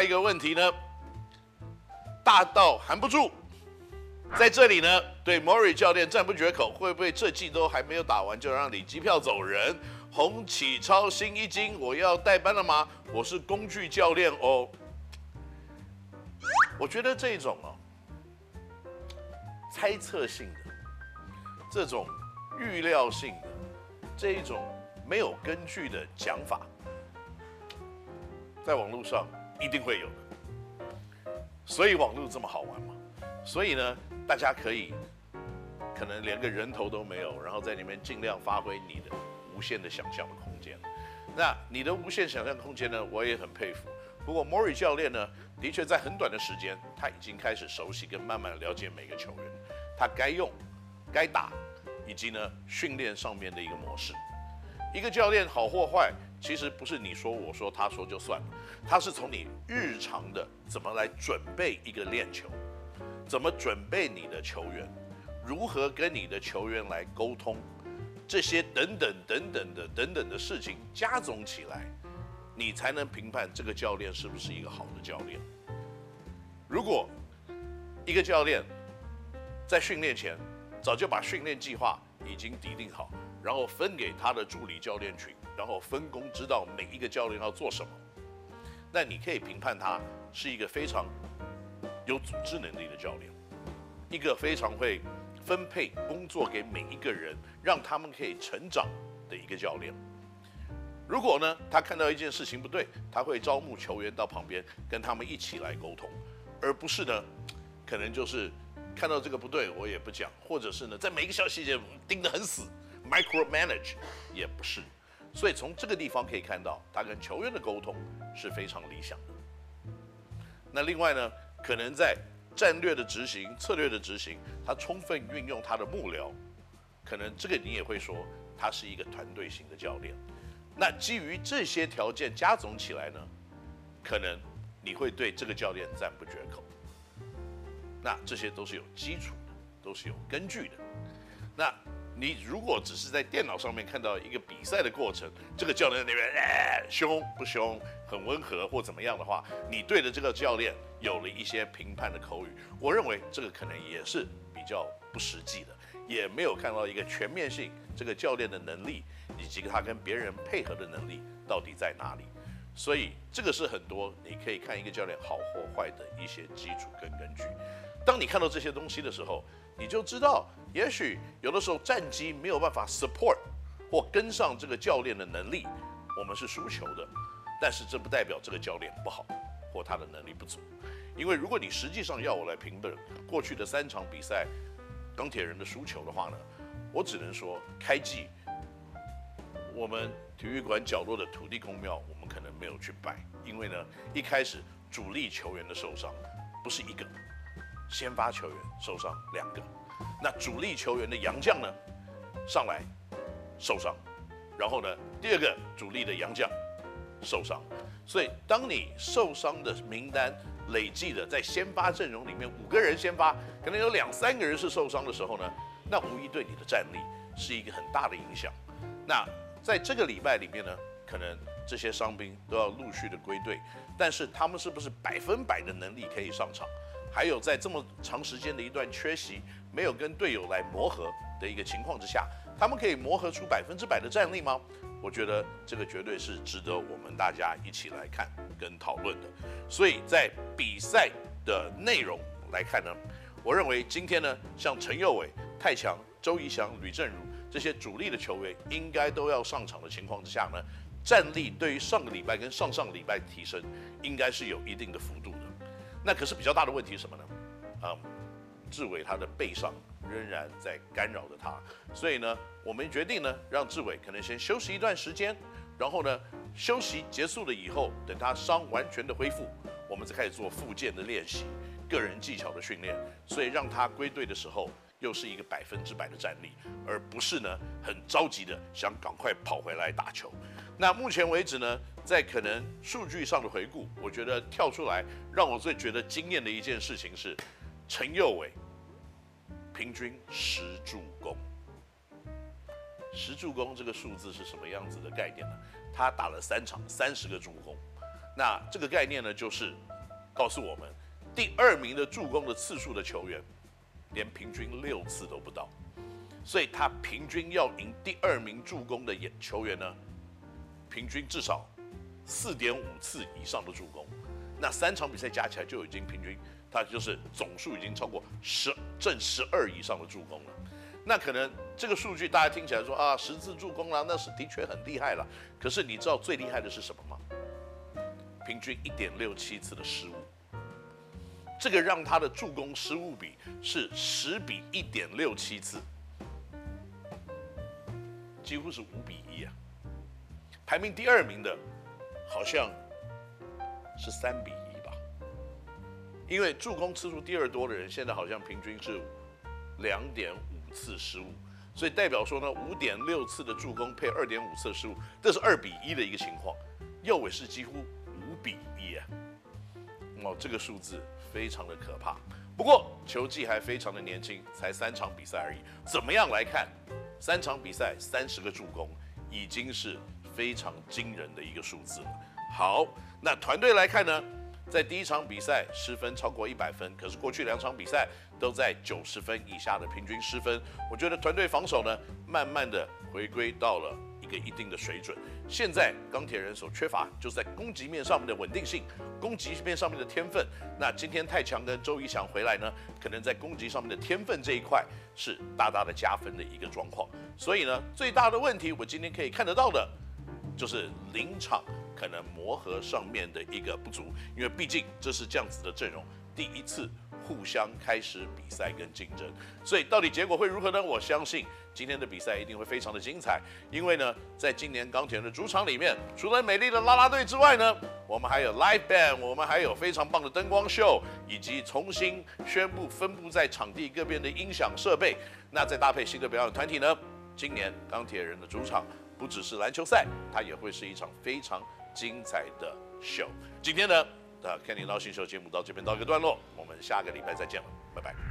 下一个问题呢，大到含不住。在这里呢，对 Murray 教练赞不绝口，会不会这季都还没有打完就让你机票走人？洪启超新一金，我要代班了吗？我是工具教练哦。我觉得这种哦，猜测性的，这种预料性的，这一种没有根据的讲法，在网络上一定会有的。所以网络这么好玩嘛？所以呢？大家可以可能连个人头都没有，然后在里面尽量发挥你的无限的想象的空间。那你的无限想象空间呢，我也很佩服。不过 Murray 教练呢，的确在很短的时间，他已经开始熟悉跟慢慢了解每个球员，他该用、该打，以及呢训练上面的一个模式。一个教练好或坏，其实不是你说我说他说就算了，他是从你日常的怎么来准备一个练球。怎么准备你的球员，如何跟你的球员来沟通，这些等等等等的等等的事情加总起来，你才能评判这个教练是不是一个好的教练。如果一个教练在训练前早就把训练计划已经拟定好，然后分给他的助理教练群，然后分工知道每一个教练要做什么，那你可以评判他是一个非常。有组织能力的教练，一个非常会分配工作给每一个人，让他们可以成长的一个教练。如果呢，他看到一件事情不对，他会招募球员到旁边跟他们一起来沟通，而不是呢，可能就是看到这个不对，我也不讲，或者是呢，在每一个小细节盯得很死，micro manage 也不是。所以从这个地方可以看到，他跟球员的沟通是非常理想的。那另外呢，可能在战略的执行、策略的执行，他充分运用他的幕僚，可能这个你也会说他是一个团队型的教练。那基于这些条件加总起来呢，可能你会对这个教练赞不绝口。那这些都是有基础的，都是有根据的。那。你如果只是在电脑上面看到一个比赛的过程，这个教练那边哎凶不凶，很温和或怎么样的话，你对着这个教练有了一些评判的口语，我认为这个可能也是比较不实际的，也没有看到一个全面性这个教练的能力以及他跟别人配合的能力到底在哪里，所以这个是很多你可以看一个教练好或坏的一些基础跟根据。当你看到这些东西的时候，你就知道。也许有的时候战机没有办法 support 或跟上这个教练的能力，我们是输球的。但是这不代表这个教练不好或他的能力不足。因为如果你实际上要我来评论过去的三场比赛钢铁人的输球的话呢，我只能说开季我们体育馆角落的土地公庙我们可能没有去拜，因为呢一开始主力球员的受伤不是一个，先发球员受伤两个。那主力球员的洋将呢，上来受伤，然后呢，第二个主力的洋将受伤，所以当你受伤的名单累计的在先发阵容里面五个人先发，可能有两三个人是受伤的时候呢，那无疑对你的战力是一个很大的影响。那在这个礼拜里面呢，可能这些伤兵都要陆续的归队，但是他们是不是百分百的能力可以上场？还有在这么长时间的一段缺席，没有跟队友来磨合的一个情况之下，他们可以磨合出百分之百的战力吗？我觉得这个绝对是值得我们大家一起来看跟讨论的。所以在比赛的内容来看呢，我认为今天呢，像陈佑伟、泰强、周仪翔、吕政儒这些主力的球员，应该都要上场的情况之下呢，战力对于上个礼拜跟上上个礼拜提升，应该是有一定的幅度。那可是比较大的问题是什么呢？啊、嗯，志伟他的背上仍然在干扰着他，所以呢，我们决定呢，让志伟可能先休息一段时间，然后呢，休息结束了以后，等他伤完全的恢复，我们再开始做复健的练习，个人技巧的训练，所以让他归队的时候，又是一个百分之百的战力，而不是呢，很着急的想赶快跑回来打球。那目前为止呢，在可能数据上的回顾，我觉得跳出来让我最觉得惊艳的一件事情是，陈佑伟平均十助攻。十助攻这个数字是什么样子的概念呢？他打了三场，三十个助攻。那这个概念呢，就是告诉我们，第二名的助攻的次数的球员，连平均六次都不到，所以他平均要赢第二名助攻的球员呢，平均至少四点五次以上的助攻，那三场比赛加起来就已经平均，他就是总数已经超过十正十二以上的助攻了。那可能这个数据大家听起来说啊，十次助攻了，那是的确很厉害了。可是你知道最厉害的是什么吗？平均一点六七次的失误，这个让他的助攻失误比是十比一点六七次，几乎是五比一啊。排名第二名的，好像是三比一吧。因为助攻次数第二多的人，现在好像平均是两点五。次失误，所以代表说呢，五点六次的助攻配二点五次失误，这是二比一的一个情况。右尾是几乎五比一啊，哦，这个数字非常的可怕。不过球技还非常的年轻，才三场比赛而已。怎么样来看？三场比赛三十个助攻，已经是非常惊人的一个数字了。好，那团队来看呢？在第一场比赛失分超过一百分，可是过去两场比赛都在九十分以下的平均失分。我觉得团队防守呢，慢慢的回归到了个一定的水准。现在钢铁人所缺乏就是在攻击面上面的稳定性，攻击面上面的天分。那今天太强跟周瑜翔回来呢，可能在攻击上面的天分这一块是大大的加分的一个状况。所以呢，最大的问题我今天可以看得到的，就是临场。可能磨合上面的一个不足，因为毕竟这是这样子的阵容，第一次互相开始比赛跟竞争，所以到底结果会如何呢？我相信今天的比赛一定会非常的精彩，因为呢，在今年钢铁人的主场里面，除了美丽的啦啦队之外呢，我们还有 live band，我们还有非常棒的灯光秀，以及重新宣布分布在场地各边的音响设备，那再搭配新的表演团体呢，今年钢铁人的主场不只是篮球赛，它也会是一场非常。精彩的秀，今天呢，的 Kenny NOW 星球节目到这边到一个段落，我们下个礼拜再见了，拜拜。